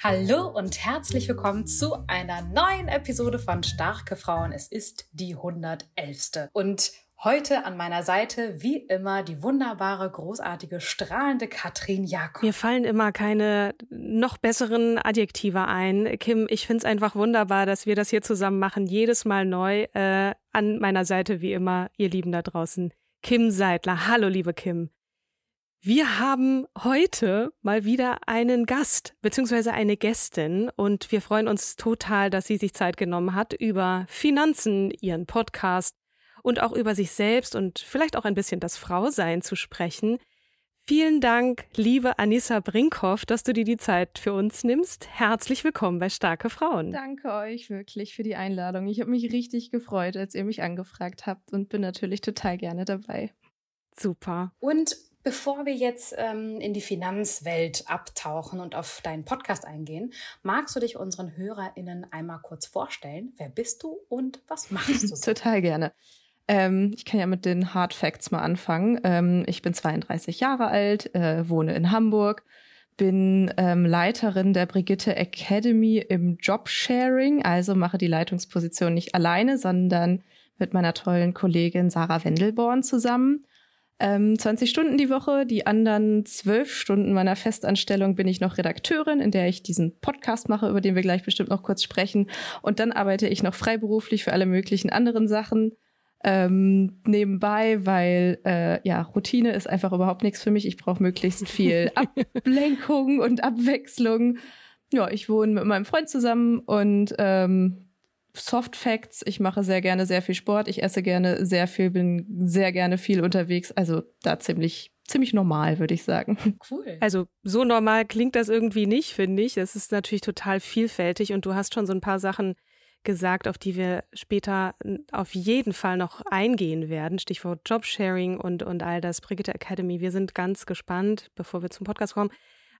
Hallo und herzlich willkommen zu einer neuen Episode von Starke Frauen. Es ist die 111. Und heute an meiner Seite, wie immer, die wunderbare, großartige, strahlende Katrin Jakob. Mir fallen immer keine noch besseren Adjektive ein. Kim, ich finde es einfach wunderbar, dass wir das hier zusammen machen, jedes Mal neu. Äh, an meiner Seite, wie immer, ihr Lieben da draußen. Kim Seidler. Hallo, liebe Kim. Wir haben heute mal wieder einen Gast beziehungsweise eine Gästin und wir freuen uns total, dass sie sich Zeit genommen hat, über Finanzen, ihren Podcast und auch über sich selbst und vielleicht auch ein bisschen das Frausein zu sprechen. Vielen Dank, liebe Anissa Brinkhoff, dass du dir die Zeit für uns nimmst. Herzlich willkommen bei Starke Frauen. Danke euch wirklich für die Einladung. Ich habe mich richtig gefreut, als ihr mich angefragt habt und bin natürlich total gerne dabei. Super. Und Bevor wir jetzt ähm, in die Finanzwelt abtauchen und auf deinen Podcast eingehen, magst du dich unseren HörerInnen einmal kurz vorstellen? Wer bist du und was machst du? So? Total gerne. Ähm, ich kann ja mit den Hard Facts mal anfangen. Ähm, ich bin 32 Jahre alt, äh, wohne in Hamburg, bin ähm, Leiterin der Brigitte Academy im Jobsharing, also mache die Leitungsposition nicht alleine, sondern mit meiner tollen Kollegin Sarah Wendelborn zusammen. Ähm, 20 Stunden die Woche, die anderen zwölf Stunden meiner Festanstellung bin ich noch Redakteurin, in der ich diesen Podcast mache, über den wir gleich bestimmt noch kurz sprechen. Und dann arbeite ich noch freiberuflich für alle möglichen anderen Sachen ähm, nebenbei, weil äh, ja, Routine ist einfach überhaupt nichts für mich. Ich brauche möglichst viel Ablenkung und Abwechslung. Ja, ich wohne mit meinem Freund zusammen und ähm, Soft Facts. Ich mache sehr gerne sehr viel Sport. Ich esse gerne sehr viel, bin sehr gerne viel unterwegs. Also da ziemlich ziemlich normal, würde ich sagen. Cool. Also so normal klingt das irgendwie nicht, finde ich. Es ist natürlich total vielfältig und du hast schon so ein paar Sachen gesagt, auf die wir später auf jeden Fall noch eingehen werden. Stichwort Jobsharing und, und all das. Brigitte Academy. Wir sind ganz gespannt, bevor wir zum Podcast kommen.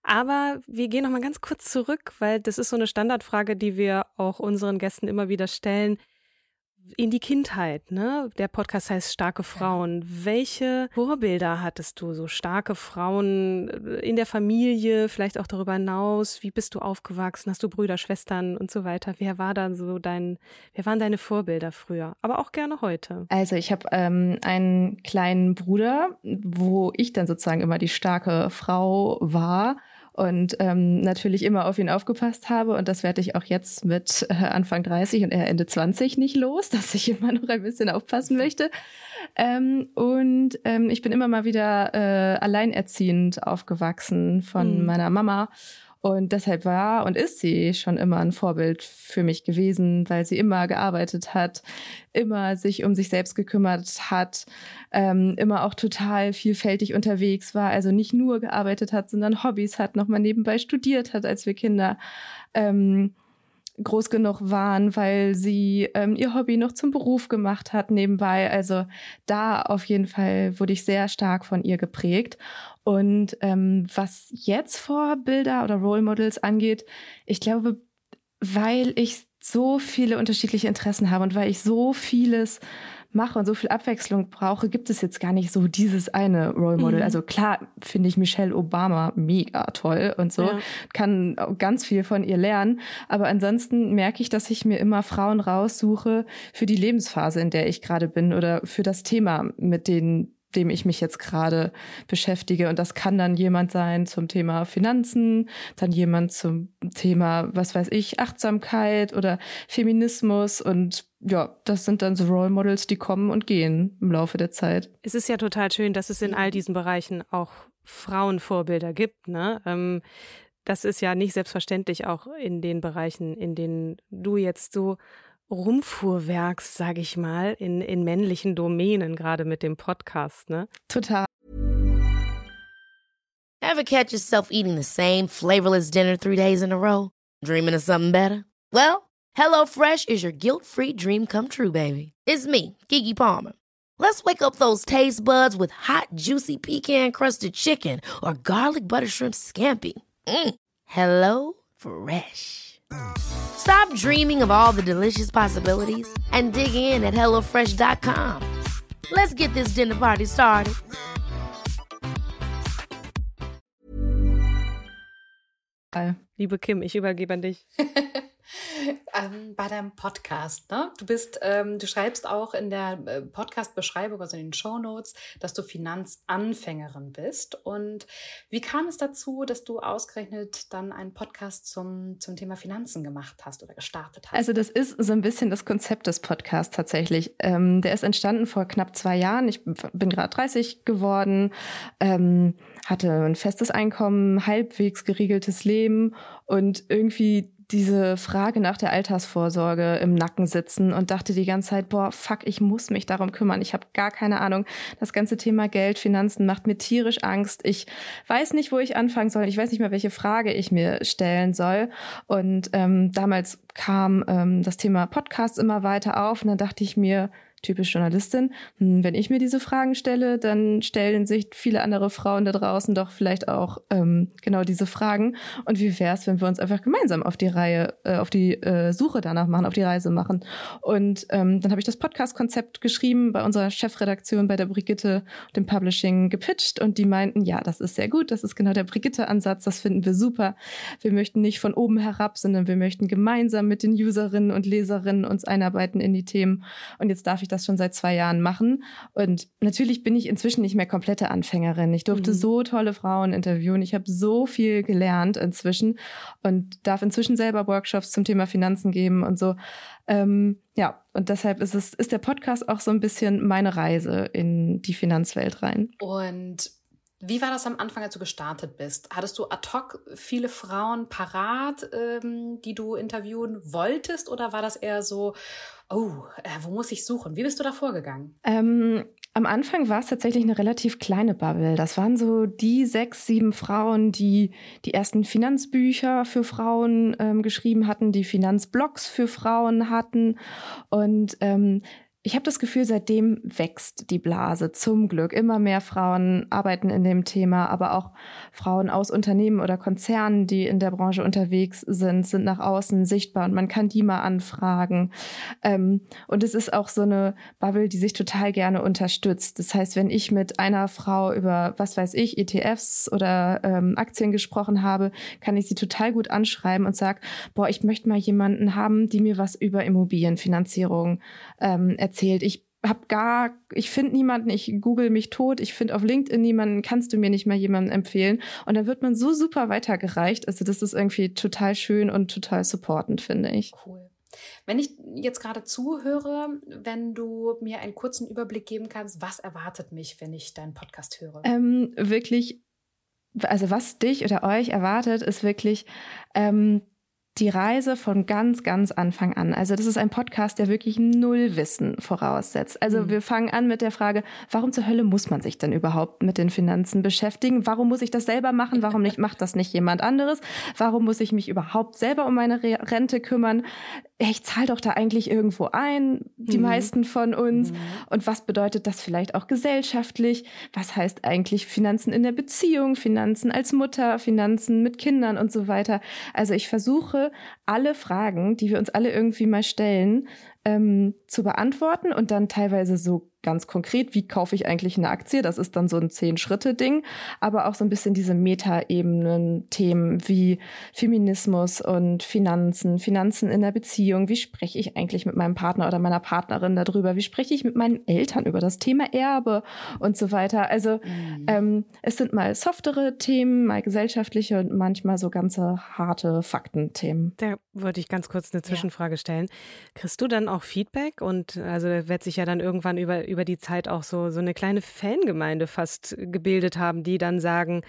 Aber wir gehen noch mal ganz kurz zurück, weil das ist so eine Standardfrage, die wir auch unseren Gästen immer wieder stellen. In die Kindheit, ne? Der Podcast heißt Starke Frauen. Welche Vorbilder hattest du? So starke Frauen äh, in der Familie, vielleicht auch darüber hinaus? Wie bist du aufgewachsen? Hast du Brüder, Schwestern und so weiter? Wer war da so dein, wer waren deine Vorbilder früher? Aber auch gerne heute. Also ich habe ähm, einen kleinen Bruder, wo ich dann sozusagen immer die starke Frau war und ähm, natürlich immer auf ihn aufgepasst habe. Und das werde ich auch jetzt mit äh, Anfang 30 und er Ende 20 nicht los, dass ich immer noch ein bisschen aufpassen möchte. Ähm, und ähm, ich bin immer mal wieder äh, alleinerziehend aufgewachsen von mhm. meiner Mama. Und deshalb war und ist sie schon immer ein Vorbild für mich gewesen, weil sie immer gearbeitet hat, immer sich um sich selbst gekümmert hat, ähm, immer auch total vielfältig unterwegs war, also nicht nur gearbeitet hat, sondern Hobbys hat, nochmal nebenbei studiert hat, als wir Kinder ähm, groß genug waren, weil sie ähm, ihr Hobby noch zum Beruf gemacht hat nebenbei. Also da auf jeden Fall wurde ich sehr stark von ihr geprägt. Und ähm, was jetzt Vorbilder oder Role Models angeht, ich glaube, weil ich so viele unterschiedliche Interessen habe und weil ich so vieles mache und so viel Abwechslung brauche, gibt es jetzt gar nicht so dieses eine Role Model. Mhm. Also klar finde ich Michelle Obama mega toll und so, ja. kann ganz viel von ihr lernen. Aber ansonsten merke ich, dass ich mir immer Frauen raussuche für die Lebensphase, in der ich gerade bin oder für das Thema, mit denen dem ich mich jetzt gerade beschäftige. Und das kann dann jemand sein zum Thema Finanzen, dann jemand zum Thema, was weiß ich, Achtsamkeit oder Feminismus. Und ja, das sind dann so Role Models, die kommen und gehen im Laufe der Zeit. Es ist ja total schön, dass es in all diesen Bereichen auch Frauenvorbilder gibt, ne? Ähm, das ist ja nicht selbstverständlich auch in den Bereichen, in denen du jetzt so Rumfuhrwerks, sage ich mal, in, in männlichen Domänen, gerade mit dem Podcast, ne? Total. Ever catch yourself eating the same flavorless dinner three days in a row? Dreaming of something better? Well, HelloFresh is your guilt-free dream come true, baby. It's me, Kiki Palmer. Let's wake up those taste buds with hot, juicy pecan-crusted chicken or garlic butter shrimp scampi. Mm. Hello Fresh. Stop dreaming of all the delicious possibilities and dig in at HelloFresh.com. Let's get this dinner party started. Liebe Kim, ich übergebe an dich. ähm, bei deinem Podcast. Ne? Du bist, ähm, du schreibst auch in der äh, Podcast-Beschreibung, also in den Show Notes, dass du Finanzanfängerin bist. Und wie kam es dazu, dass du ausgerechnet dann einen Podcast zum, zum Thema Finanzen gemacht hast oder gestartet hast? Also das ist so ein bisschen das Konzept des Podcasts tatsächlich. Ähm, der ist entstanden vor knapp zwei Jahren. Ich bin gerade 30 geworden, ähm, hatte ein festes Einkommen, halbwegs geregeltes Leben und irgendwie diese Frage nach der Altersvorsorge im Nacken sitzen und dachte die ganze Zeit, boah, fuck, ich muss mich darum kümmern. Ich habe gar keine Ahnung. Das ganze Thema Geld, Finanzen macht mir tierisch Angst. Ich weiß nicht, wo ich anfangen soll. Ich weiß nicht mehr, welche Frage ich mir stellen soll. Und ähm, damals kam ähm, das Thema Podcast immer weiter auf und dann dachte ich mir, typisch Journalistin, hm, wenn ich mir diese Fragen stelle, dann stellen sich viele andere Frauen da draußen doch vielleicht auch ähm, genau diese Fragen. Und wie wäre es, wenn wir uns einfach gemeinsam auf die Reihe, äh, auf die äh, Suche danach machen, auf die Reise machen? Und ähm, dann habe ich das Podcast-Konzept geschrieben bei unserer Chefredaktion bei der Brigitte, dem Publishing gepitcht und die meinten, ja, das ist sehr gut, das ist genau der Brigitte-Ansatz, das finden wir super. Wir möchten nicht von oben herab, sondern wir möchten gemeinsam mit den Userinnen und Leserinnen uns einarbeiten in die Themen. Und jetzt darf ich ich das schon seit zwei Jahren machen. Und natürlich bin ich inzwischen nicht mehr komplette Anfängerin. Ich durfte mhm. so tolle Frauen interviewen. Ich habe so viel gelernt inzwischen und darf inzwischen selber Workshops zum Thema Finanzen geben und so. Ähm, ja, und deshalb ist es, ist der Podcast auch so ein bisschen meine Reise in die Finanzwelt rein. Und wie war das am Anfang, als du gestartet bist? Hattest du ad hoc viele Frauen parat, ähm, die du interviewen wolltest, oder war das eher so, oh, äh, wo muss ich suchen? Wie bist du da vorgegangen? Ähm, am Anfang war es tatsächlich eine relativ kleine Bubble. Das waren so die sechs, sieben Frauen, die die ersten Finanzbücher für Frauen ähm, geschrieben hatten, die Finanzblogs für Frauen hatten und ähm, ich habe das Gefühl, seitdem wächst die Blase zum Glück. Immer mehr Frauen arbeiten in dem Thema, aber auch Frauen aus Unternehmen oder Konzernen, die in der Branche unterwegs sind, sind nach außen sichtbar und man kann die mal anfragen. Ähm, und es ist auch so eine Bubble, die sich total gerne unterstützt. Das heißt, wenn ich mit einer Frau über, was weiß ich, ETFs oder ähm, Aktien gesprochen habe, kann ich sie total gut anschreiben und sage, boah, ich möchte mal jemanden haben, die mir was über Immobilienfinanzierung ähm, erzählt. Ich habe gar, ich finde niemanden, ich google mich tot, ich finde auf LinkedIn niemanden, kannst du mir nicht mal jemanden empfehlen? Und dann wird man so super weitergereicht. Also das ist irgendwie total schön und total supportend, finde ich. Cool. Wenn ich jetzt gerade zuhöre, wenn du mir einen kurzen Überblick geben kannst, was erwartet mich, wenn ich deinen Podcast höre? Ähm, wirklich, also was dich oder euch erwartet, ist wirklich ähm, die Reise von ganz, ganz Anfang an. Also das ist ein Podcast, der wirklich null Wissen voraussetzt. Also mhm. wir fangen an mit der Frage, warum zur Hölle muss man sich denn überhaupt mit den Finanzen beschäftigen? Warum muss ich das selber machen? Warum nicht, macht das nicht jemand anderes? Warum muss ich mich überhaupt selber um meine Rente kümmern? Ich zahle doch da eigentlich irgendwo ein, die mhm. meisten von uns. Mhm. Und was bedeutet das vielleicht auch gesellschaftlich? Was heißt eigentlich Finanzen in der Beziehung, Finanzen als Mutter, Finanzen mit Kindern und so weiter? Also ich versuche alle Fragen, die wir uns alle irgendwie mal stellen, ähm, zu beantworten und dann teilweise so ganz konkret, wie kaufe ich eigentlich eine Aktie? Das ist dann so ein Zehn-Schritte-Ding, aber auch so ein bisschen diese Meta-Ebenen-Themen wie Feminismus und Finanzen, Finanzen in der Beziehung. Wie spreche ich eigentlich mit meinem Partner oder meiner Partnerin darüber? Wie spreche ich mit meinen Eltern über das Thema Erbe und so weiter? Also mhm. ähm, es sind mal softere Themen, mal gesellschaftliche und manchmal so ganze harte Faktenthemen. Da wollte ich ganz kurz eine Zwischenfrage ja. stellen. Kriegst du dann auch Feedback und also wird sich ja dann irgendwann über über die Zeit auch so, so eine kleine Fangemeinde fast gebildet haben, die dann sagen,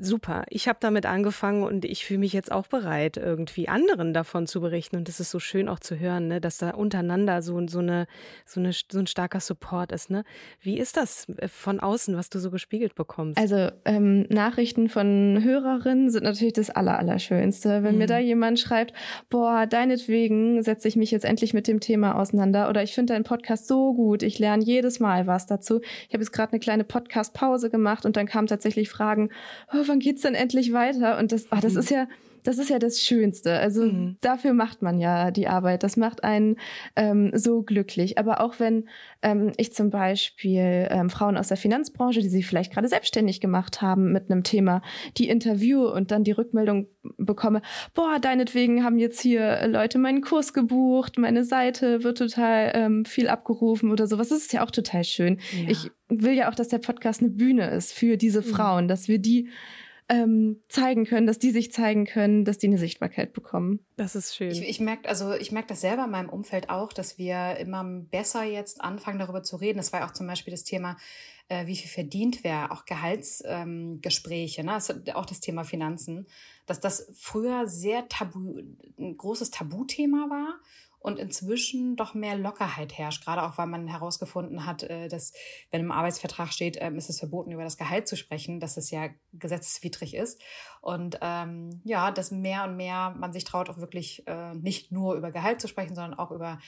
super. Ich habe damit angefangen und ich fühle mich jetzt auch bereit, irgendwie anderen davon zu berichten. Und es ist so schön auch zu hören, ne, dass da untereinander so, so, eine, so, eine, so ein starker Support ist. Ne? Wie ist das äh, von außen, was du so gespiegelt bekommst? Also ähm, Nachrichten von Hörerinnen sind natürlich das Allerallerschönste. Wenn mhm. mir da jemand schreibt, boah, deinetwegen setze ich mich jetzt endlich mit dem Thema auseinander oder ich finde deinen Podcast so gut, ich lerne jedes Mal was dazu. Ich habe jetzt gerade eine kleine Podcast-Pause gemacht und dann kamen tatsächlich Fragen, oh, wann geht's denn endlich weiter? Und das, oh, das mhm. ist ja, das ist ja das Schönste. Also mhm. dafür macht man ja die Arbeit. Das macht einen ähm, so glücklich. Aber auch wenn ähm, ich zum Beispiel ähm, Frauen aus der Finanzbranche, die sich vielleicht gerade selbstständig gemacht haben mit einem Thema, die interview und dann die Rückmeldung bekomme, boah, deinetwegen haben jetzt hier Leute meinen Kurs gebucht, meine Seite wird total ähm, viel abgerufen oder sowas. Das ist ja auch total schön. Ja. Ich will ja auch, dass der Podcast eine Bühne ist für diese mhm. Frauen, dass wir die ähm, zeigen können, dass die sich zeigen können, dass die eine Sichtbarkeit bekommen. Das ist schön. Ich, ich merke, also ich merke das selber in meinem Umfeld auch, dass wir immer besser jetzt anfangen, darüber zu reden. Das war ja auch zum Beispiel das Thema, äh, wie viel verdient wer, auch Gehaltsgespräche, ähm, ne? Das auch das Thema Finanzen, dass das früher sehr tabu, ein großes Tabuthema war und inzwischen doch mehr Lockerheit herrscht, gerade auch weil man herausgefunden hat, äh, dass wenn im Arbeitsvertrag steht, ähm, ist es verboten, über das Gehalt zu sprechen, dass es ja gesetzeswidrig ist. Und ähm, ja, dass mehr und mehr man sich traut, auch wirklich äh, nicht nur über Gehalt zu sprechen, sondern auch über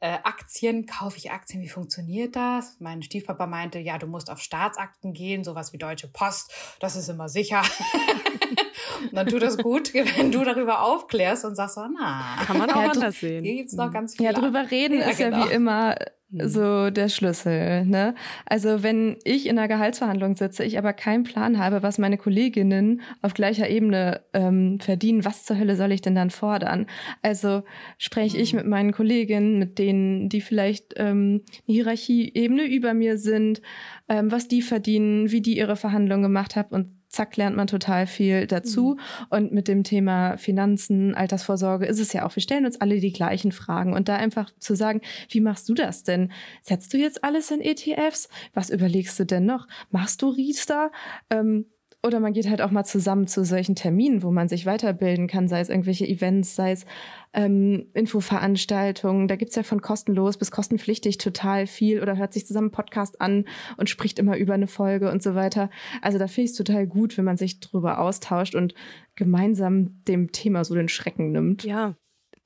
äh, Aktien. Kaufe ich Aktien? Wie funktioniert das? Mein Stiefpapa meinte, ja, du musst auf Staatsakten gehen, sowas wie Deutsche Post, das ist immer sicher. und dann tut das gut, wenn du darüber aufklärst und sagst so, na, kann man auch anders sehen. Hier gibt's noch ganz viel. Ja, drüber reden ja, ist genau. ja wie immer mhm. so der Schlüssel. Ne? Also wenn ich in einer Gehaltsverhandlung sitze, ich aber keinen Plan habe, was meine Kolleginnen auf gleicher Ebene ähm, verdienen, was zur Hölle soll ich denn dann fordern? Also spreche ich mhm. mit meinen Kolleginnen, mit denen, die vielleicht ähm, eine Hierarchieebene über mir sind, ähm, was die verdienen, wie die ihre Verhandlungen gemacht haben und zack, lernt man total viel dazu. Mhm. Und mit dem Thema Finanzen, Altersvorsorge ist es ja auch, wir stellen uns alle die gleichen Fragen. Und da einfach zu sagen, wie machst du das denn? Setzt du jetzt alles in ETFs? Was überlegst du denn noch? Machst du Riester? Ähm, oder man geht halt auch mal zusammen zu solchen Terminen, wo man sich weiterbilden kann, sei es irgendwelche Events, sei es ähm, Infoveranstaltungen. Da gibt's ja von kostenlos bis kostenpflichtig total viel oder hört sich zusammen Podcast an und spricht immer über eine Folge und so weiter. Also da finde ich es total gut, wenn man sich drüber austauscht und gemeinsam dem Thema so den Schrecken nimmt. Ja,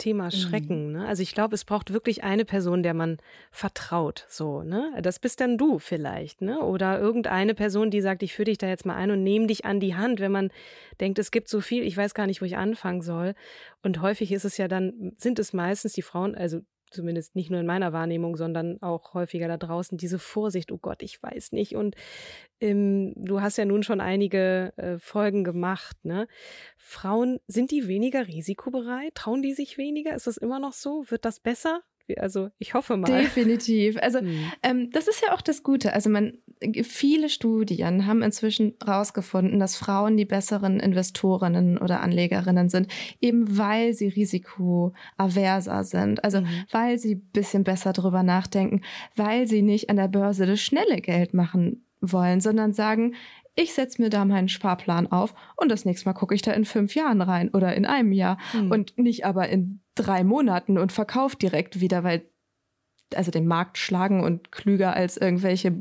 Thema mhm. Schrecken. Mhm. Ne? Also ich glaube, es braucht wirklich eine Person, der man vertraut. So, ne? Das bist dann du vielleicht, ne? Oder irgendeine Person, die sagt, ich führe dich da jetzt mal ein und nehme dich an die Hand, wenn man denkt, es gibt so viel, ich weiß gar nicht, wo ich anfangen soll. Und häufig ist es ja dann, sind es meistens die Frauen, also zumindest nicht nur in meiner Wahrnehmung, sondern auch häufiger da draußen, diese Vorsicht, oh Gott, ich weiß nicht. Und ähm, du hast ja nun schon einige äh, Folgen gemacht. Ne? Frauen, sind die weniger risikobereit? Trauen die sich weniger? Ist das immer noch so? Wird das besser? Also ich hoffe mal. Definitiv. Also hm. ähm, das ist ja auch das Gute. Also man, viele Studien haben inzwischen herausgefunden, dass Frauen die besseren Investorinnen oder Anlegerinnen sind, eben weil sie risikoaverser sind. Also mhm. weil sie bisschen besser drüber nachdenken, weil sie nicht an der Börse das schnelle Geld machen wollen, sondern sagen, ich setze mir da meinen Sparplan auf und das nächste Mal gucke ich da in fünf Jahren rein oder in einem Jahr mhm. und nicht aber in drei Monaten und verkaufe direkt wieder, weil also den Markt schlagen und klüger als irgendwelche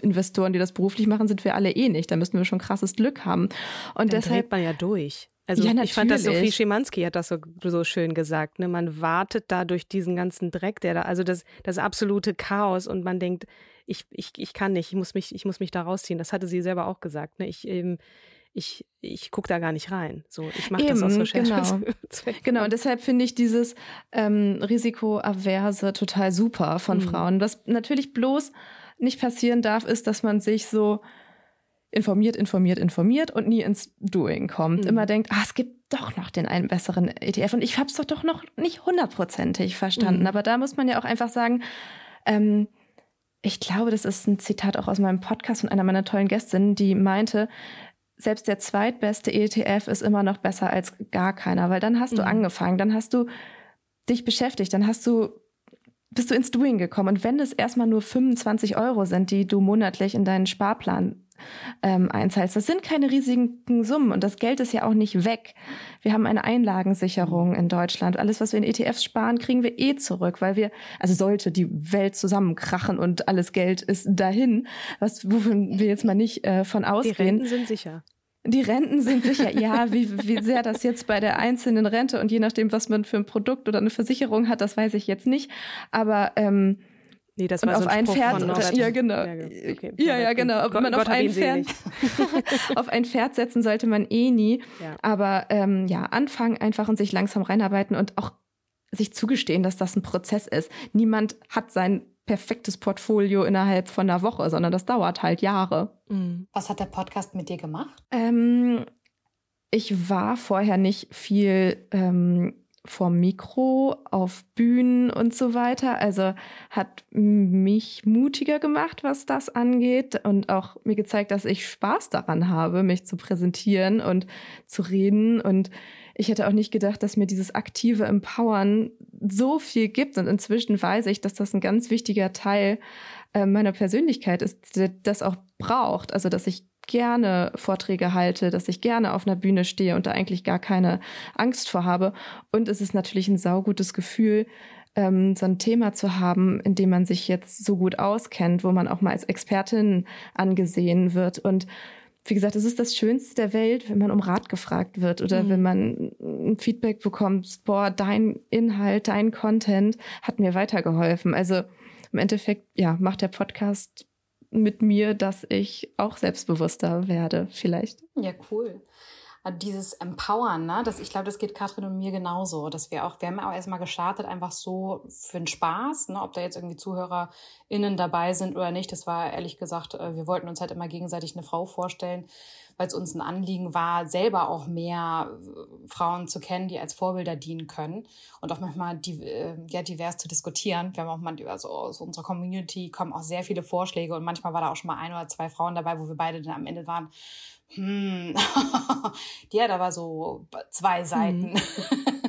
Investoren, die das beruflich machen, sind wir alle eh nicht. Da müssen wir schon krasses Glück haben. Und Dann deshalb dreht man ja durch. Also ja, ich fand das Sophie Schimanski hat das so, so schön gesagt. Ne? Man wartet da durch diesen ganzen Dreck, der da, also das, das absolute Chaos und man denkt, ich, ich, ich kann nicht, ich muss mich, ich muss mich da rausziehen. Das hatte sie selber auch gesagt. Ne? Ich, ähm, ich, ich gucke da gar nicht rein. So, ich mache das aus Recherche. Genau. genau, und deshalb finde ich dieses ähm, Risikoaverse total super von mhm. Frauen. Was natürlich bloß nicht passieren darf, ist, dass man sich so informiert, informiert, informiert und nie ins Doing kommt. Mhm. Immer denkt, ah, es gibt doch noch den einen besseren ETF und ich habe es doch, doch noch nicht hundertprozentig verstanden. Mhm. Aber da muss man ja auch einfach sagen, ähm, ich glaube, das ist ein Zitat auch aus meinem Podcast von einer meiner tollen Gästinnen, die meinte, selbst der zweitbeste ETF ist immer noch besser als gar keiner, weil dann hast du mhm. angefangen, dann hast du dich beschäftigt, dann hast du bist du ins Doing gekommen. Und wenn es erstmal nur 25 Euro sind, die du monatlich in deinen Sparplan ähm, einzahlst. Das sind keine riesigen Summen und das Geld ist ja auch nicht weg. Wir haben eine Einlagensicherung in Deutschland. Alles, was wir in ETFs sparen, kriegen wir eh zurück, weil wir, also sollte die Welt zusammenkrachen und alles Geld ist dahin, was wovon wir jetzt mal nicht äh, von ausgehen. Die Renten sind sicher. Die Renten sind sicher, ja, wie, wie sehr das jetzt bei der einzelnen Rente und je nachdem, was man für ein Produkt oder eine Versicherung hat, das weiß ich jetzt nicht. Aber ähm, Nee, das war und so ein, ein Pferd, ja genau, ja, okay. ja, ja genau. Ob man auf ein, Pferd, auf ein Pferd setzen sollte man eh nie. Ja. Aber ähm, ja, anfangen einfach und sich langsam reinarbeiten und auch sich zugestehen, dass das ein Prozess ist. Niemand hat sein perfektes Portfolio innerhalb von einer Woche, sondern das dauert halt Jahre. Mhm. Was hat der Podcast mit dir gemacht? Ähm, ich war vorher nicht viel ähm, vor Mikro, auf Bühnen und so weiter. Also hat mich mutiger gemacht, was das angeht und auch mir gezeigt, dass ich Spaß daran habe, mich zu präsentieren und zu reden. Und ich hätte auch nicht gedacht, dass mir dieses aktive Empowern so viel gibt. Und inzwischen weiß ich, dass das ein ganz wichtiger Teil äh, meiner Persönlichkeit ist, der das auch braucht. Also, dass ich gerne Vorträge halte, dass ich gerne auf einer Bühne stehe und da eigentlich gar keine Angst vor habe. Und es ist natürlich ein saugutes Gefühl, ähm, so ein Thema zu haben, in dem man sich jetzt so gut auskennt, wo man auch mal als Expertin angesehen wird. Und wie gesagt, es ist das Schönste der Welt, wenn man um Rat gefragt wird oder mhm. wenn man ein Feedback bekommt, boah, dein Inhalt, dein Content hat mir weitergeholfen. Also im Endeffekt, ja, macht der Podcast mit mir, dass ich auch selbstbewusster werde, vielleicht. Ja, cool. Dieses Empowern, ne? Das, ich glaube, das geht Katrin und mir genauso, dass wir auch, wir haben auch erstmal gestartet, einfach so für den Spaß, ne? ob da jetzt irgendwie ZuhörerInnen dabei sind oder nicht. Das war ehrlich gesagt, äh, wir wollten uns halt immer gegenseitig eine Frau vorstellen, weil es uns ein Anliegen war, selber auch mehr äh, Frauen zu kennen, die als Vorbilder dienen können und auch manchmal die, äh, ja, divers zu diskutieren. Wir haben auch mal, also aus unserer Community kommen auch sehr viele Vorschläge und manchmal war da auch schon mal ein oder zwei Frauen dabei, wo wir beide dann am Ende waren, hm, die hat aber so zwei Seiten. Mhm.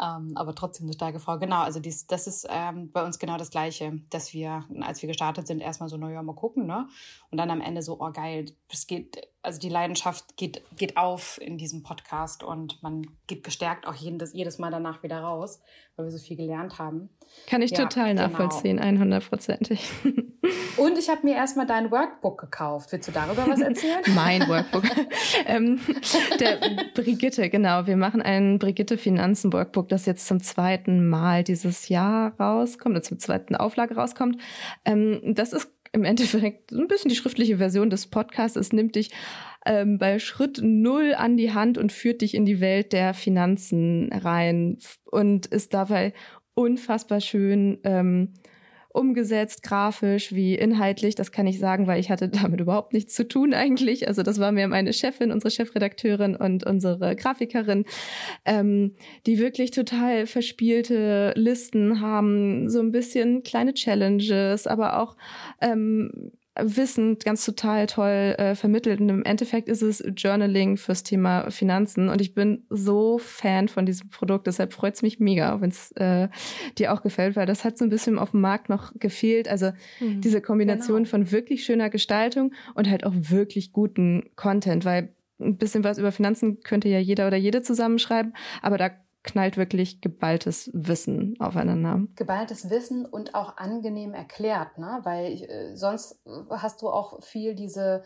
Ähm, aber trotzdem eine starke Frau. Genau, also dies, das ist ähm, bei uns genau das Gleiche, dass wir, als wir gestartet sind, erstmal so, naja, mal gucken, ne? Und dann am Ende so, oh geil, es geht, also die Leidenschaft geht, geht auf in diesem Podcast und man geht gestärkt auch jedes, jedes Mal danach wieder raus, weil wir so viel gelernt haben. Kann ich ja, total genau. nachvollziehen, 100%ig. Und ich habe mir erstmal dein Workbook gekauft. Willst du darüber was erzählen? mein Workbook. ähm, der Brigitte, genau. Wir machen ein Brigitte Finanzen Workbook, das jetzt zum zweiten Mal dieses Jahr rauskommt, oder zum zweiten Auflage rauskommt. Ähm, das ist im Endeffekt ein bisschen die schriftliche Version des Podcasts. Es nimmt dich ähm, bei Schritt null an die Hand und führt dich in die Welt der Finanzen rein und ist dabei unfassbar schön ähm, umgesetzt, grafisch wie inhaltlich. Das kann ich sagen, weil ich hatte damit überhaupt nichts zu tun eigentlich. Also das war mir meine Chefin, unsere Chefredakteurin und unsere Grafikerin, ähm, die wirklich total verspielte Listen haben, so ein bisschen kleine Challenges, aber auch ähm, Wissen ganz total toll äh, vermittelt. Und im Endeffekt ist es Journaling fürs Thema Finanzen. Und ich bin so Fan von diesem Produkt. Deshalb freut es mich mega, wenn es äh, dir auch gefällt, weil das hat so ein bisschen auf dem Markt noch gefehlt. Also mhm, diese Kombination genau. von wirklich schöner Gestaltung und halt auch wirklich guten Content, weil ein bisschen was über Finanzen könnte ja jeder oder jede zusammenschreiben, aber da knallt wirklich geballtes Wissen aufeinander. Geballtes Wissen und auch angenehm erklärt, ne? Weil äh, sonst hast du auch viel diese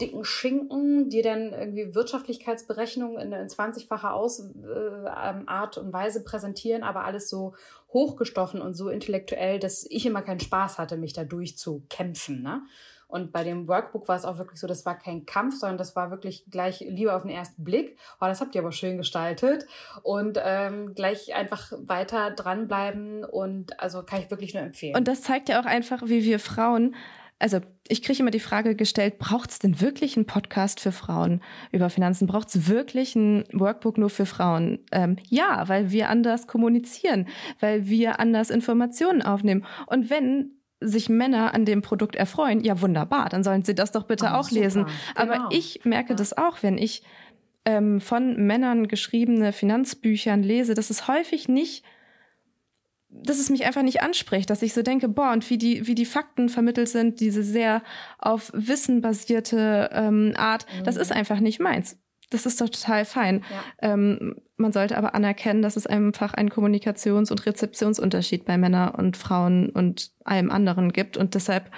dicken Schinken, die dann irgendwie Wirtschaftlichkeitsberechnungen in, in 20-facher Aus, äh, Art und Weise präsentieren, aber alles so hochgestochen und so intellektuell, dass ich immer keinen Spaß hatte, mich da durchzukämpfen, ne? Und bei dem Workbook war es auch wirklich so, das war kein Kampf, sondern das war wirklich gleich lieber auf den ersten Blick. Oh, das habt ihr aber schön gestaltet. Und ähm, gleich einfach weiter dranbleiben und also kann ich wirklich nur empfehlen. Und das zeigt ja auch einfach, wie wir Frauen also ich kriege immer die Frage gestellt, braucht es denn wirklich einen Podcast für Frauen über Finanzen? Braucht es wirklich ein Workbook nur für Frauen? Ähm, ja, weil wir anders kommunizieren, weil wir anders Informationen aufnehmen. Und wenn sich Männer an dem Produkt erfreuen, ja wunderbar, dann sollen sie das doch bitte oh, auch super. lesen. Aber genau. ich merke ja. das auch, wenn ich ähm, von Männern geschriebene Finanzbüchern lese, dass es häufig nicht dass es mich einfach nicht anspricht, dass ich so denke, boah, und wie die, wie die Fakten vermittelt sind, diese sehr auf Wissen basierte ähm, Art, mhm. das ist einfach nicht meins. Das ist doch total fein. Ja. Ähm, man sollte aber anerkennen, dass es einfach einen Kommunikations- und Rezeptionsunterschied bei Männern und Frauen und allem anderen gibt. Und deshalb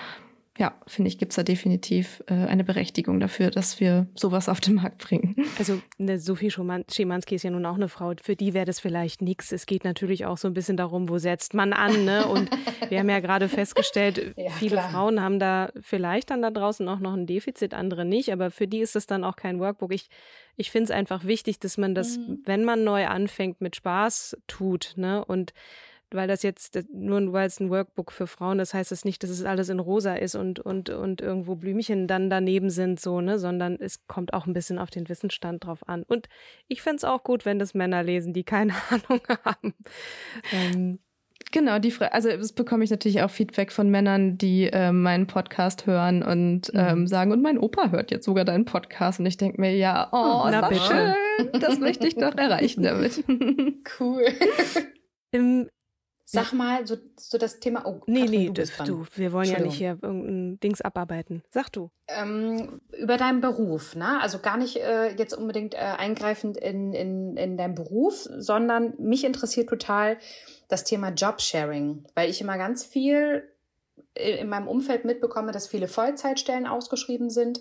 ja, finde ich, gibt es da definitiv äh, eine Berechtigung dafür, dass wir sowas auf den Markt bringen. Also eine Sophie Schimanski ist ja nun auch eine Frau, für die wäre das vielleicht nichts. Es geht natürlich auch so ein bisschen darum, wo setzt man an. Ne? Und wir haben ja gerade festgestellt, ja, viele klar. Frauen haben da vielleicht dann da draußen auch noch ein Defizit, andere nicht. Aber für die ist das dann auch kein Workbook. Ich, ich finde es einfach wichtig, dass man das, mhm. wenn man neu anfängt, mit Spaß tut. Ne? Und weil das jetzt nur weil es ein Workbook für Frauen ist, heißt das nicht, dass es alles in rosa ist und und und irgendwo Blümchen dann daneben sind so, ne, sondern es kommt auch ein bisschen auf den Wissensstand drauf an. Und ich fände es auch gut, wenn das Männer lesen, die keine Ahnung haben. Ähm, Genau, die Frage, also das bekomme ich natürlich auch Feedback von Männern, die äh, meinen Podcast hören und mhm. ähm, sagen, und mein Opa hört jetzt sogar deinen Podcast und ich denke mir, ja, oh, Na, bitte. schön, das möchte ich doch erreichen damit. Cool. Im Sag mal, so, so das Thema. Oh, nee, Katrin, nee, du, das, du, wir wollen ja nicht hier irgendein Dings abarbeiten. Sag du. Ähm, über deinen Beruf, ne? Also gar nicht äh, jetzt unbedingt äh, eingreifend in, in, in deinen Beruf, sondern mich interessiert total das Thema Jobsharing, weil ich immer ganz viel in meinem Umfeld mitbekomme, dass viele Vollzeitstellen ausgeschrieben sind.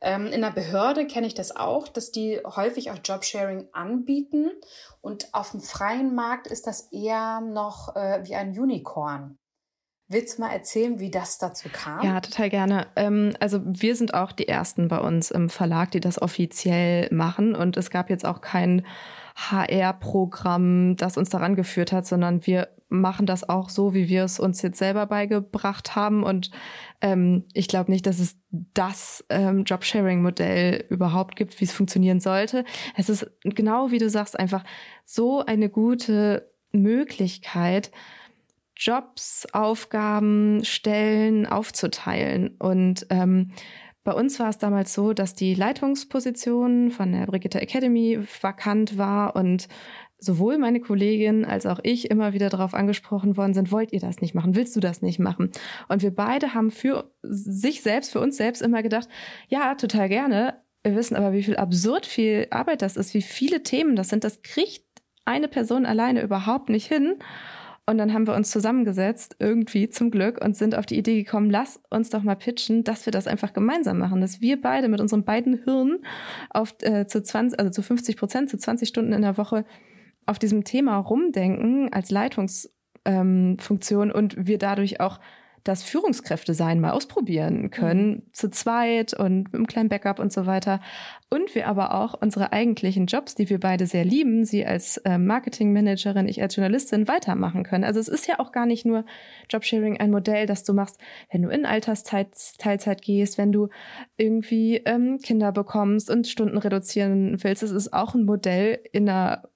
Ähm, in der Behörde kenne ich das auch, dass die häufig auch Jobsharing anbieten. Und auf dem freien Markt ist das eher noch äh, wie ein Unicorn. Willst du mal erzählen, wie das dazu kam? Ja, total gerne. Ähm, also wir sind auch die Ersten bei uns im Verlag, die das offiziell machen. Und es gab jetzt auch kein HR-Programm, das uns daran geführt hat, sondern wir machen das auch so, wie wir es uns jetzt selber beigebracht haben. Und ähm, ich glaube nicht, dass es das ähm, Jobsharing-Modell überhaupt gibt, wie es funktionieren sollte. Es ist genau wie du sagst, einfach so eine gute Möglichkeit, Jobs, Aufgaben, Stellen aufzuteilen. Und ähm, bei uns war es damals so, dass die Leitungsposition von der Brigitte Academy vakant war und sowohl meine Kollegin als auch ich immer wieder darauf angesprochen worden sind, wollt ihr das nicht machen? Willst du das nicht machen? Und wir beide haben für sich selbst, für uns selbst immer gedacht, ja, total gerne. Wir wissen aber, wie viel absurd viel Arbeit das ist, wie viele Themen das sind. Das kriegt eine Person alleine überhaupt nicht hin. Und dann haben wir uns zusammengesetzt, irgendwie zum Glück, und sind auf die Idee gekommen, lass uns doch mal pitchen, dass wir das einfach gemeinsam machen, dass wir beide mit unseren beiden Hirnen auf äh, zu 20, also zu 50 Prozent, zu 20 Stunden in der Woche auf diesem Thema rumdenken als Leitungsfunktion ähm, und wir dadurch auch das Führungskräfte sein mal ausprobieren können, mhm. zu zweit und mit einem kleinen Backup und so weiter. Und wir aber auch unsere eigentlichen Jobs, die wir beide sehr lieben, sie als äh, Marketingmanagerin, ich als Journalistin weitermachen können. Also es ist ja auch gar nicht nur Jobsharing ein Modell, das du machst, wenn du in Altersteilzeit gehst, wenn du irgendwie ähm, Kinder bekommst und Stunden reduzieren willst. Es ist auch ein Modell in einer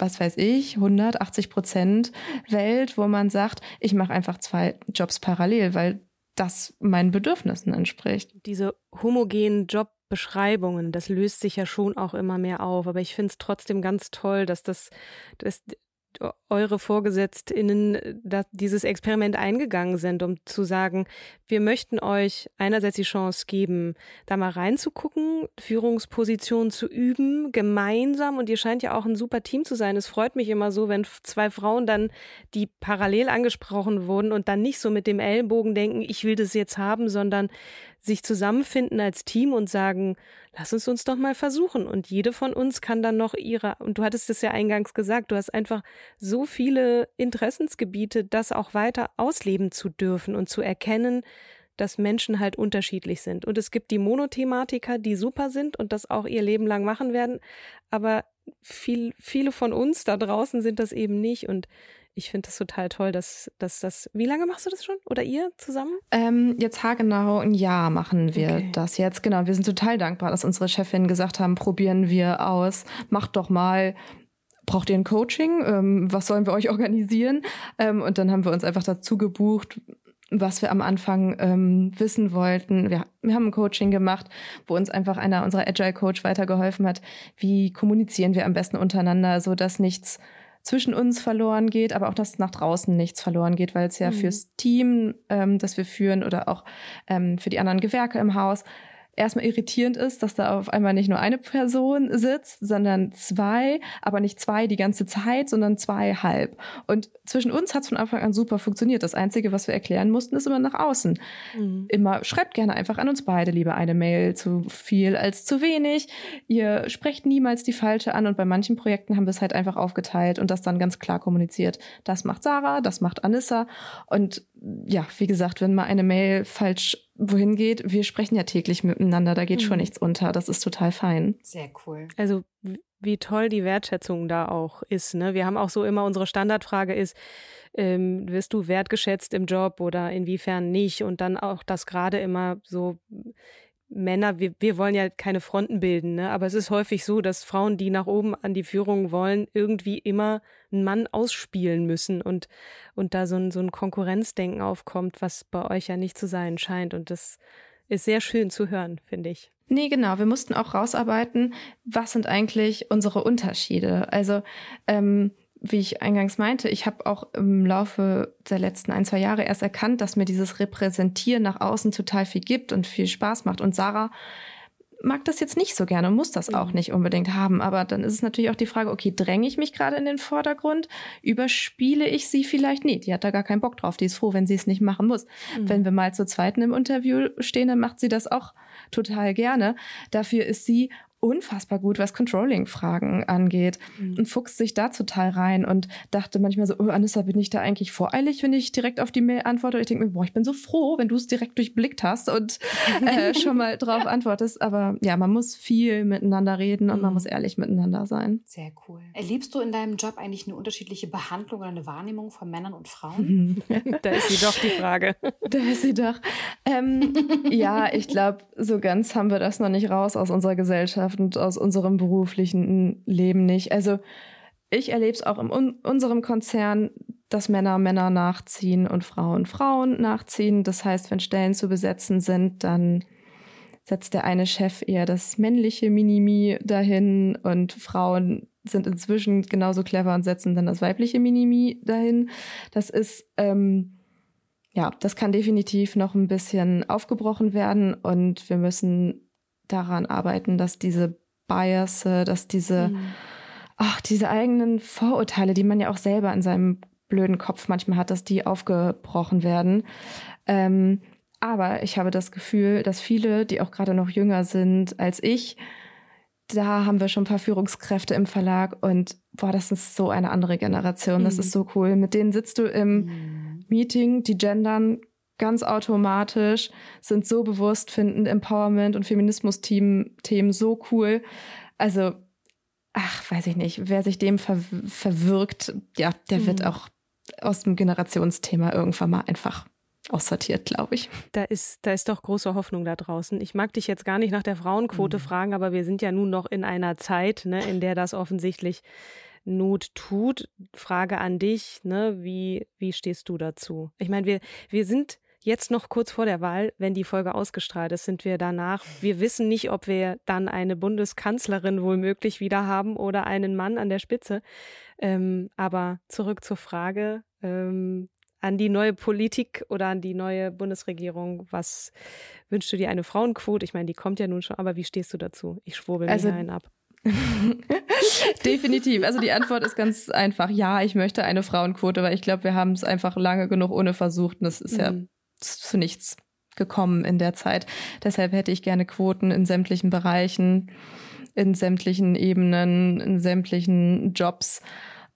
was weiß ich, 180 Prozent Welt, wo man sagt, ich mache einfach zwei Jobs parallel, weil das meinen Bedürfnissen entspricht. Diese homogenen Jobbeschreibungen, das löst sich ja schon auch immer mehr auf. Aber ich finde es trotzdem ganz toll, dass das, dass eure VorgesetztInnen äh, dieses Experiment eingegangen sind, um zu sagen, wir möchten euch einerseits die Chance geben, da mal reinzugucken, Führungspositionen zu üben, gemeinsam. Und ihr scheint ja auch ein super Team zu sein. Es freut mich immer so, wenn zwei Frauen dann, die parallel angesprochen wurden und dann nicht so mit dem Ellenbogen denken, ich will das jetzt haben, sondern sich zusammenfinden als Team und sagen, lass uns uns doch mal versuchen. Und jede von uns kann dann noch ihre, und du hattest es ja eingangs gesagt, du hast einfach so viele Interessensgebiete, das auch weiter ausleben zu dürfen und zu erkennen, dass Menschen halt unterschiedlich sind. Und es gibt die Monothematiker, die super sind und das auch ihr Leben lang machen werden. Aber viel, viele von uns da draußen sind das eben nicht. Und ich finde das total toll, dass, dass das. Wie lange machst du das schon? Oder ihr zusammen? Ähm, jetzt haargenau ein Jahr machen wir okay. das jetzt. Genau. Wir sind total dankbar, dass unsere Chefin gesagt haben, probieren wir aus, macht doch mal. Braucht ihr ein Coaching? Ähm, was sollen wir euch organisieren? Ähm, und dann haben wir uns einfach dazu gebucht, was wir am Anfang ähm, wissen wollten. Wir, wir haben ein Coaching gemacht, wo uns einfach einer unserer Agile Coach weitergeholfen hat. Wie kommunizieren wir am besten untereinander, so dass nichts zwischen uns verloren geht, aber auch, dass nach draußen nichts verloren geht, weil es ja mhm. fürs Team, ähm, das wir führen oder auch ähm, für die anderen Gewerke im Haus erstmal irritierend ist, dass da auf einmal nicht nur eine Person sitzt, sondern zwei, aber nicht zwei die ganze Zeit, sondern zwei halb. Und zwischen uns hat es von Anfang an super funktioniert. Das Einzige, was wir erklären mussten, ist immer nach außen. Mhm. Immer schreibt gerne einfach an uns beide lieber eine Mail, zu viel als zu wenig. Ihr sprecht niemals die falsche an und bei manchen Projekten haben wir es halt einfach aufgeteilt und das dann ganz klar kommuniziert. Das macht Sarah, das macht Anissa und ja, wie gesagt, wenn mal eine Mail falsch wohin geht, wir sprechen ja täglich miteinander, da geht mhm. schon nichts unter. Das ist total fein. Sehr cool. Also wie toll die Wertschätzung da auch ist. Ne? Wir haben auch so immer unsere Standardfrage ist, ähm, wirst du wertgeschätzt im Job oder inwiefern nicht? Und dann auch das gerade immer so Männer, wir, wir wollen ja keine Fronten bilden, ne? aber es ist häufig so, dass Frauen, die nach oben an die Führung wollen, irgendwie immer einen Mann ausspielen müssen und, und da so ein, so ein Konkurrenzdenken aufkommt, was bei euch ja nicht zu sein scheint. Und das ist sehr schön zu hören, finde ich. Nee, genau. Wir mussten auch rausarbeiten, was sind eigentlich unsere Unterschiede. Also ähm, wie ich eingangs meinte, ich habe auch im Laufe der letzten ein, zwei Jahre erst erkannt, dass mir dieses Repräsentieren nach außen total viel gibt und viel Spaß macht. Und Sarah mag das jetzt nicht so gerne, muss das auch mhm. nicht unbedingt haben. Aber dann ist es natürlich auch die Frage, okay, dränge ich mich gerade in den Vordergrund? Überspiele ich sie vielleicht? Nee, die hat da gar keinen Bock drauf. Die ist froh, wenn sie es nicht machen muss. Mhm. Wenn wir mal zu zweiten im Interview stehen, dann macht sie das auch total gerne. Dafür ist sie unfassbar gut, was Controlling-Fragen angeht mhm. und fuchst sich da total rein und dachte manchmal so, oh, Anissa, bin ich da eigentlich voreilig, wenn ich direkt auf die Mail antworte? Und ich denke mir, boah, ich bin so froh, wenn du es direkt durchblickt hast und äh, schon mal drauf antwortest. Aber ja, man muss viel miteinander reden und mhm. man muss ehrlich miteinander sein. Sehr cool. Erlebst du in deinem Job eigentlich eine unterschiedliche Behandlung oder eine Wahrnehmung von Männern und Frauen? da ist sie doch die Frage. Da ist sie doch. Ähm, ja, ich glaube, so ganz haben wir das noch nicht raus aus unserer Gesellschaft und aus unserem beruflichen Leben nicht. Also ich erlebe es auch in unserem Konzern, dass Männer Männer nachziehen und Frauen Frauen nachziehen. Das heißt, wenn Stellen zu besetzen sind, dann setzt der eine Chef eher das männliche Minimi dahin und Frauen sind inzwischen genauso clever und setzen dann das weibliche Minimi dahin. Das ist, ähm, ja, das kann definitiv noch ein bisschen aufgebrochen werden und wir müssen daran arbeiten, dass diese Bias, dass diese, mhm. ach, diese eigenen Vorurteile, die man ja auch selber in seinem blöden Kopf manchmal hat, dass die aufgebrochen werden. Ähm, aber ich habe das Gefühl, dass viele, die auch gerade noch jünger sind als ich, da haben wir schon ein paar Führungskräfte im Verlag und boah, das ist so eine andere Generation. Das mhm. ist so cool. Mit denen sitzt du im mhm. Meeting, die gendern ganz automatisch, sind so bewusst, finden Empowerment und Feminismus-Themen so cool. Also, ach, weiß ich nicht, wer sich dem ver verwirkt, ja, der mhm. wird auch aus dem Generationsthema irgendwann mal einfach aussortiert, glaube ich. Da ist, da ist doch große Hoffnung da draußen. Ich mag dich jetzt gar nicht nach der Frauenquote mhm. fragen, aber wir sind ja nun noch in einer Zeit, ne, in der das offensichtlich Not tut. Frage an dich, ne, wie, wie stehst du dazu? Ich meine, wir, wir sind jetzt noch kurz vor der Wahl, wenn die Folge ausgestrahlt ist, sind wir danach. Wir wissen nicht, ob wir dann eine Bundeskanzlerin womöglich wieder haben oder einen Mann an der Spitze. Ähm, aber zurück zur Frage ähm, an die neue Politik oder an die neue Bundesregierung. Was wünschst du dir eine Frauenquote? Ich meine, die kommt ja nun schon, aber wie stehst du dazu? Ich schwurbel also, mir einen ab. Definitiv. Also die Antwort ist ganz einfach. Ja, ich möchte eine Frauenquote, weil ich glaube, wir haben es einfach lange genug ohne versucht und es ist mhm. ja zu nichts gekommen in der Zeit. Deshalb hätte ich gerne Quoten in sämtlichen Bereichen, in sämtlichen Ebenen, in sämtlichen Jobs.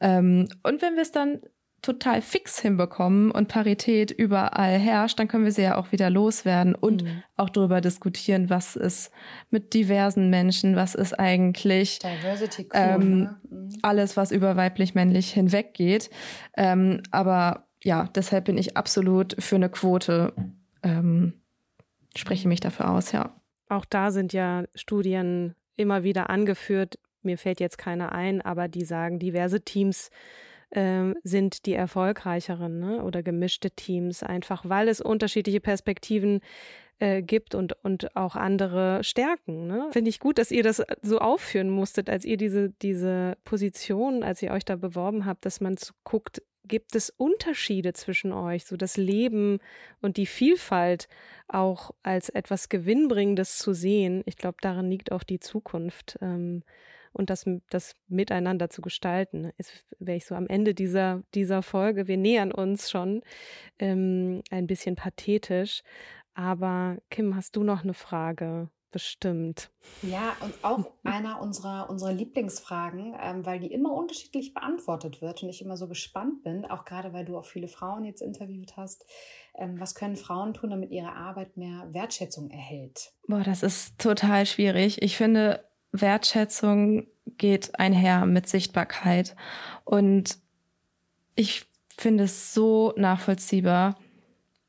Ähm, und wenn wir es dann total fix hinbekommen und Parität überall herrscht, dann können wir sie ja auch wieder loswerden und mhm. auch darüber diskutieren, was ist mit diversen Menschen, was ist eigentlich Diversity cool, ähm, ne? mhm. alles, was über weiblich-männlich hinweggeht. Ähm, aber ja, deshalb bin ich absolut für eine Quote, ähm, spreche mich dafür aus, ja. Auch da sind ja Studien immer wieder angeführt. Mir fällt jetzt keine ein, aber die sagen, diverse Teams ähm, sind die erfolgreicheren ne? oder gemischte Teams, einfach weil es unterschiedliche Perspektiven äh, gibt und, und auch andere stärken. Ne? Finde ich gut, dass ihr das so aufführen musstet, als ihr diese, diese Position, als ihr euch da beworben habt, dass man guckt, gibt es Unterschiede zwischen euch, so das Leben und die Vielfalt auch als etwas Gewinnbringendes zu sehen. Ich glaube, darin liegt auch die Zukunft. Ähm, und das, das miteinander zu gestalten. Jetzt wäre ich so am Ende dieser, dieser Folge, wir nähern uns schon, ähm, ein bisschen pathetisch. Aber Kim, hast du noch eine Frage? Bestimmt. Ja, und auch einer unserer, unserer Lieblingsfragen, ähm, weil die immer unterschiedlich beantwortet wird und ich immer so gespannt bin, auch gerade weil du auch viele Frauen jetzt interviewt hast. Ähm, was können Frauen tun, damit ihre Arbeit mehr Wertschätzung erhält? Boah, das ist total schwierig. Ich finde, Wertschätzung geht einher mit Sichtbarkeit. Und ich finde es so nachvollziehbar,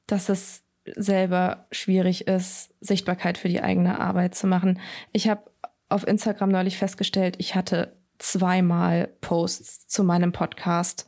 dass es selber schwierig ist, Sichtbarkeit für die eigene Arbeit zu machen. Ich habe auf Instagram neulich festgestellt, ich hatte zweimal Posts zu meinem Podcast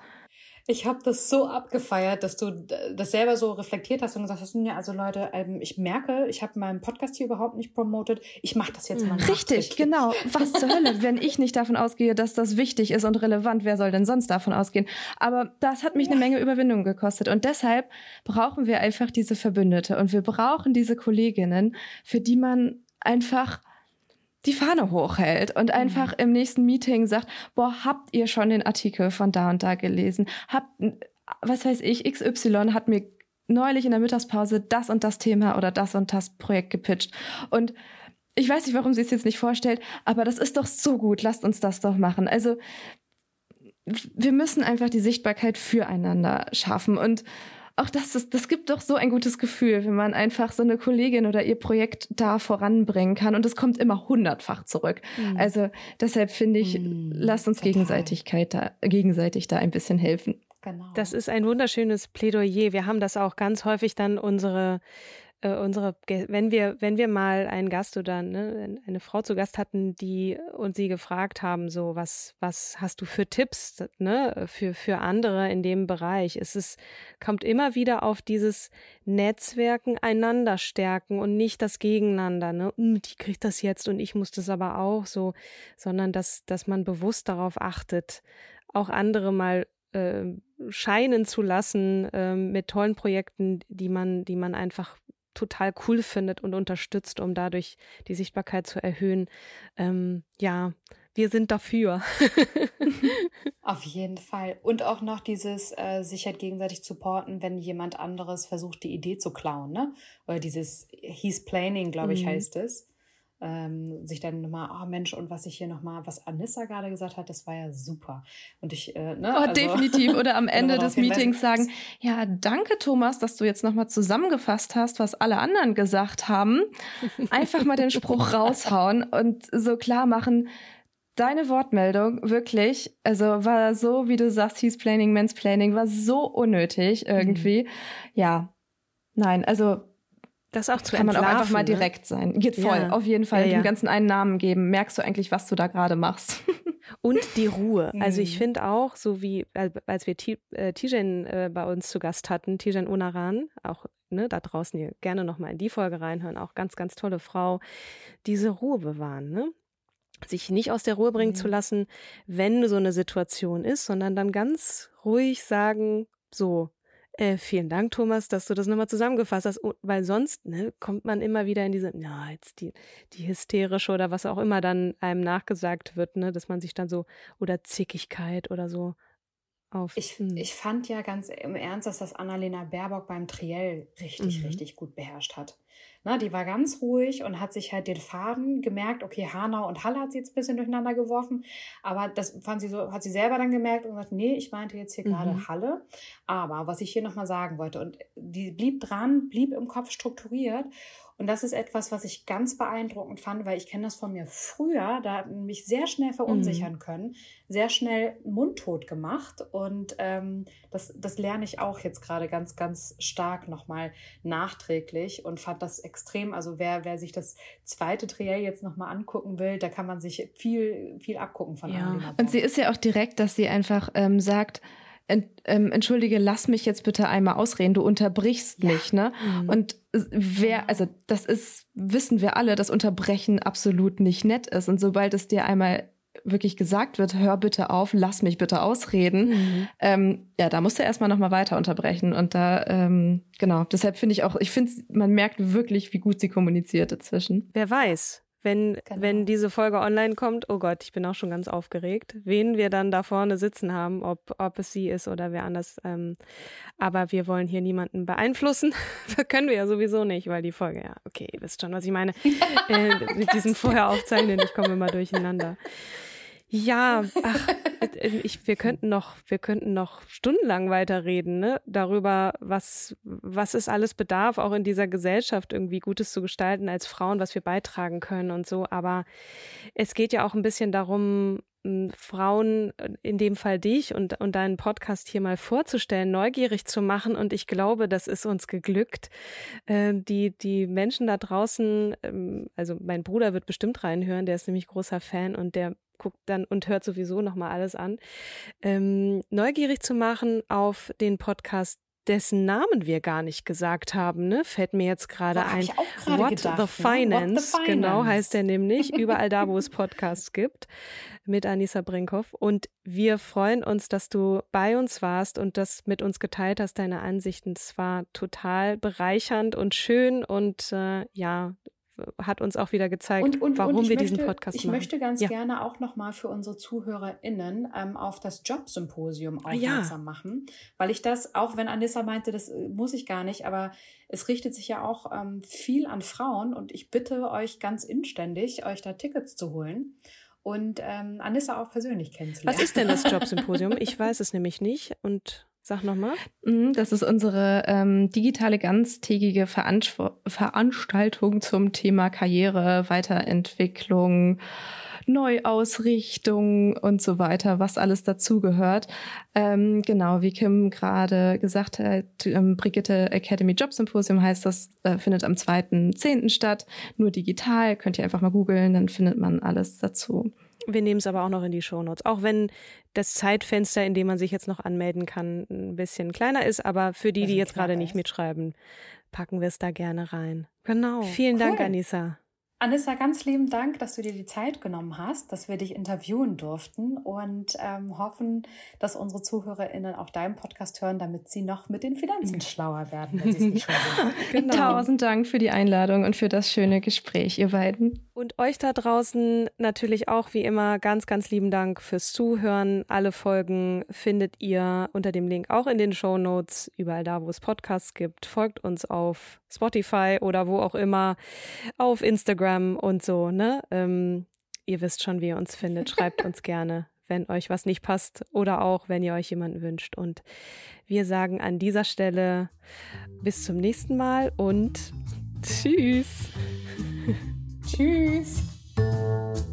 ich habe das so abgefeiert, dass du das selber so reflektiert hast und gesagt hast, ja, also Leute, ähm, ich merke, ich habe meinen Podcast hier überhaupt nicht promotet. Ich mache das jetzt mal. Richtig, genau. Was zur Hölle, wenn ich nicht davon ausgehe, dass das wichtig ist und relevant, wer soll denn sonst davon ausgehen? Aber das hat mich ja. eine Menge Überwindung gekostet und deshalb brauchen wir einfach diese Verbündete und wir brauchen diese Kolleginnen, für die man einfach die Fahne hochhält und einfach mhm. im nächsten Meeting sagt, boah, habt ihr schon den Artikel von da und da gelesen? Habt, was weiß ich, XY hat mir neulich in der Mittagspause das und das Thema oder das und das Projekt gepitcht. Und ich weiß nicht, warum sie es jetzt nicht vorstellt, aber das ist doch so gut. Lasst uns das doch machen. Also, wir müssen einfach die Sichtbarkeit füreinander schaffen und auch das, ist, das gibt doch so ein gutes Gefühl, wenn man einfach so eine Kollegin oder ihr Projekt da voranbringen kann und es kommt immer hundertfach zurück. Mhm. Also deshalb finde ich, mhm, lasst uns Gegenseitigkeit da, gegenseitig da ein bisschen helfen. Genau. Das ist ein wunderschönes Plädoyer. Wir haben das auch ganz häufig dann unsere äh, unsere, wenn wir, wenn wir mal einen Gast oder ne, eine Frau zu Gast hatten, die uns sie gefragt haben, so was, was hast du für Tipps ne, für, für andere in dem Bereich? Es ist, kommt immer wieder auf dieses Netzwerken, einander stärken und nicht das Gegeneinander. Ne? Hm, die kriegt das jetzt und ich muss das aber auch so, sondern dass, dass man bewusst darauf achtet, auch andere mal äh, scheinen zu lassen äh, mit tollen Projekten, die man, die man einfach total cool findet und unterstützt, um dadurch die Sichtbarkeit zu erhöhen. Ähm, ja, wir sind dafür. Auf jeden Fall. Und auch noch dieses äh, sich halt gegenseitig supporten, wenn jemand anderes versucht, die Idee zu klauen, ne? Oder dieses He's Planning, glaube ich, mhm. heißt es ähm, sich dann nochmal, oh Mensch, und was ich hier nochmal, was Anissa gerade gesagt hat, das war ja super. Und ich, äh, ne, oh, also, definitiv. Oder am Ende des Meetings sagen, ja, danke Thomas, dass du jetzt nochmal zusammengefasst hast, was alle anderen gesagt haben. Einfach mal den Spruch raushauen und so klar machen, deine Wortmeldung wirklich, also war so, wie du sagst, hieß Planning, Men's Planning, war so unnötig irgendwie. Mhm. Ja, nein, also das auch zu Kann man auch einfach mal ne? direkt sein. Geht voll, ja. auf jeden Fall. Ja, ja. Dem Ganzen einen Namen geben. Merkst du eigentlich, was du da gerade machst? Und die Ruhe. Also ich mhm. finde auch, so wie als wir äh, Tijen äh, bei uns zu Gast hatten, Tijen Unaran, auch ne, da draußen hier gerne nochmal in die Folge reinhören, auch ganz, ganz tolle Frau, diese Ruhe bewahren, ne? sich nicht aus der Ruhe bringen mhm. zu lassen, wenn so eine Situation ist, sondern dann ganz ruhig sagen, so, äh, vielen Dank, Thomas, dass du das nochmal zusammengefasst hast, weil sonst ne, kommt man immer wieder in diese, na, jetzt die, die hysterische oder was auch immer dann einem nachgesagt wird, ne, dass man sich dann so, oder Zickigkeit oder so auf. Ich, hm. ich fand ja ganz im Ernst, dass das Annalena Baerbock beim Triell richtig, mhm. richtig gut beherrscht hat. Na, die war ganz ruhig und hat sich halt den Faden gemerkt, okay, Hanau und Halle hat sie jetzt ein bisschen durcheinander geworfen, aber das fand sie so, hat sie selber dann gemerkt und gesagt, nee, ich meinte jetzt hier mhm. gerade Halle. Aber was ich hier nochmal sagen wollte, und die blieb dran, blieb im Kopf strukturiert und das ist etwas, was ich ganz beeindruckend fand, weil ich kenne das von mir früher. Da hat mich sehr schnell verunsichern mhm. können, sehr schnell mundtot gemacht. Und ähm, das, das lerne ich auch jetzt gerade ganz, ganz stark nochmal nachträglich und fand das extrem. Also wer, wer sich das zweite Triell jetzt nochmal angucken will, da kann man sich viel, viel abgucken von ja. Und sie ist ja auch direkt, dass sie einfach ähm, sagt, ent, ähm, entschuldige, lass mich jetzt bitte einmal ausreden, du unterbrichst ja. mich, ne? Mhm. Und wer, also das ist, wissen wir alle, dass Unterbrechen absolut nicht nett ist. Und sobald es dir einmal wirklich gesagt wird, hör bitte auf, lass mich bitte ausreden, mhm. ähm, ja, da musst du erstmal nochmal weiter unterbrechen. Und da, ähm, genau, deshalb finde ich auch, ich finde, man merkt wirklich, wie gut sie kommuniziert dazwischen. Wer weiß, wenn, genau. wenn diese Folge online kommt, oh Gott, ich bin auch schon ganz aufgeregt, wen wir dann da vorne sitzen haben, ob, ob es sie ist oder wer anders. Ähm, aber wir wollen hier niemanden beeinflussen. das können wir ja sowieso nicht, weil die Folge, ja, okay, ihr wisst schon, was ich meine. äh, mit diesem vorher aufzeichnen, ich komme immer durcheinander. Ja, ach, ich, wir könnten noch, wir könnten noch stundenlang weiterreden, ne? Darüber, was, was es alles bedarf, auch in dieser Gesellschaft irgendwie Gutes zu gestalten als Frauen, was wir beitragen können und so. Aber es geht ja auch ein bisschen darum, Frauen, in dem Fall dich und, und deinen Podcast hier mal vorzustellen, neugierig zu machen. Und ich glaube, das ist uns geglückt. Äh, die, die Menschen da draußen, ähm, also mein Bruder wird bestimmt reinhören, der ist nämlich großer Fan und der guckt dann und hört sowieso nochmal alles an, ähm, neugierig zu machen auf den Podcast dessen Namen wir gar nicht gesagt haben, ne? Fällt mir jetzt gerade ein. What, gedacht, the Finance, What the Finance, genau heißt der nämlich, überall da, wo es Podcasts gibt, mit Anissa Brinkhoff. Und wir freuen uns, dass du bei uns warst und das mit uns geteilt hast, deine Ansichten. Es war total bereichernd und schön und äh, ja, hat uns auch wieder gezeigt, und, und, warum und wir möchte, diesen Podcast ich machen. Ich möchte ganz ja. gerne auch nochmal für unsere ZuhörerInnen ähm, auf das Jobsymposium ah, aufmerksam ja. machen, weil ich das, auch wenn Anissa meinte, das äh, muss ich gar nicht, aber es richtet sich ja auch ähm, viel an Frauen und ich bitte euch ganz inständig, euch da Tickets zu holen und ähm, Anissa auch persönlich kennenzulernen. Was ist denn das Jobsymposium? ich weiß es nämlich nicht und Sag nochmal. Mhm, das ist unsere ähm, digitale ganztägige Veranst Veranstaltung zum Thema Karriere, Weiterentwicklung, Neuausrichtung und so weiter, was alles dazugehört. Ähm, genau, wie Kim gerade gesagt hat, ähm, Brigitte Academy Job Symposium heißt das, äh, findet am 2.10. statt. Nur digital, könnt ihr einfach mal googeln, dann findet man alles dazu. Wir nehmen es aber auch noch in die Shownotes. Auch wenn das Zeitfenster, in dem man sich jetzt noch anmelden kann, ein bisschen kleiner ist, aber für die, die jetzt gerade nicht mitschreiben, packen wir es da gerne rein. Genau. Vielen cool. Dank, Anissa. Anissa, ganz lieben Dank, dass du dir die Zeit genommen hast, dass wir dich interviewen durften und ähm, hoffen, dass unsere ZuhörerInnen auch deinen Podcast hören, damit sie noch mit den Finanzen schlauer werden, wenn sie es nicht schon sind. Genau. Tausend Dank für die Einladung und für das schöne Gespräch, ihr beiden. Und euch da draußen natürlich auch wie immer ganz, ganz lieben Dank fürs Zuhören. Alle Folgen findet ihr unter dem Link auch in den Show Notes, überall da, wo es Podcasts gibt. Folgt uns auf Spotify oder wo auch immer, auf Instagram und so, ne? Ähm, ihr wisst schon, wie ihr uns findet. Schreibt uns gerne, wenn euch was nicht passt oder auch, wenn ihr euch jemanden wünscht. Und wir sagen an dieser Stelle bis zum nächsten Mal und tschüss. tschüss.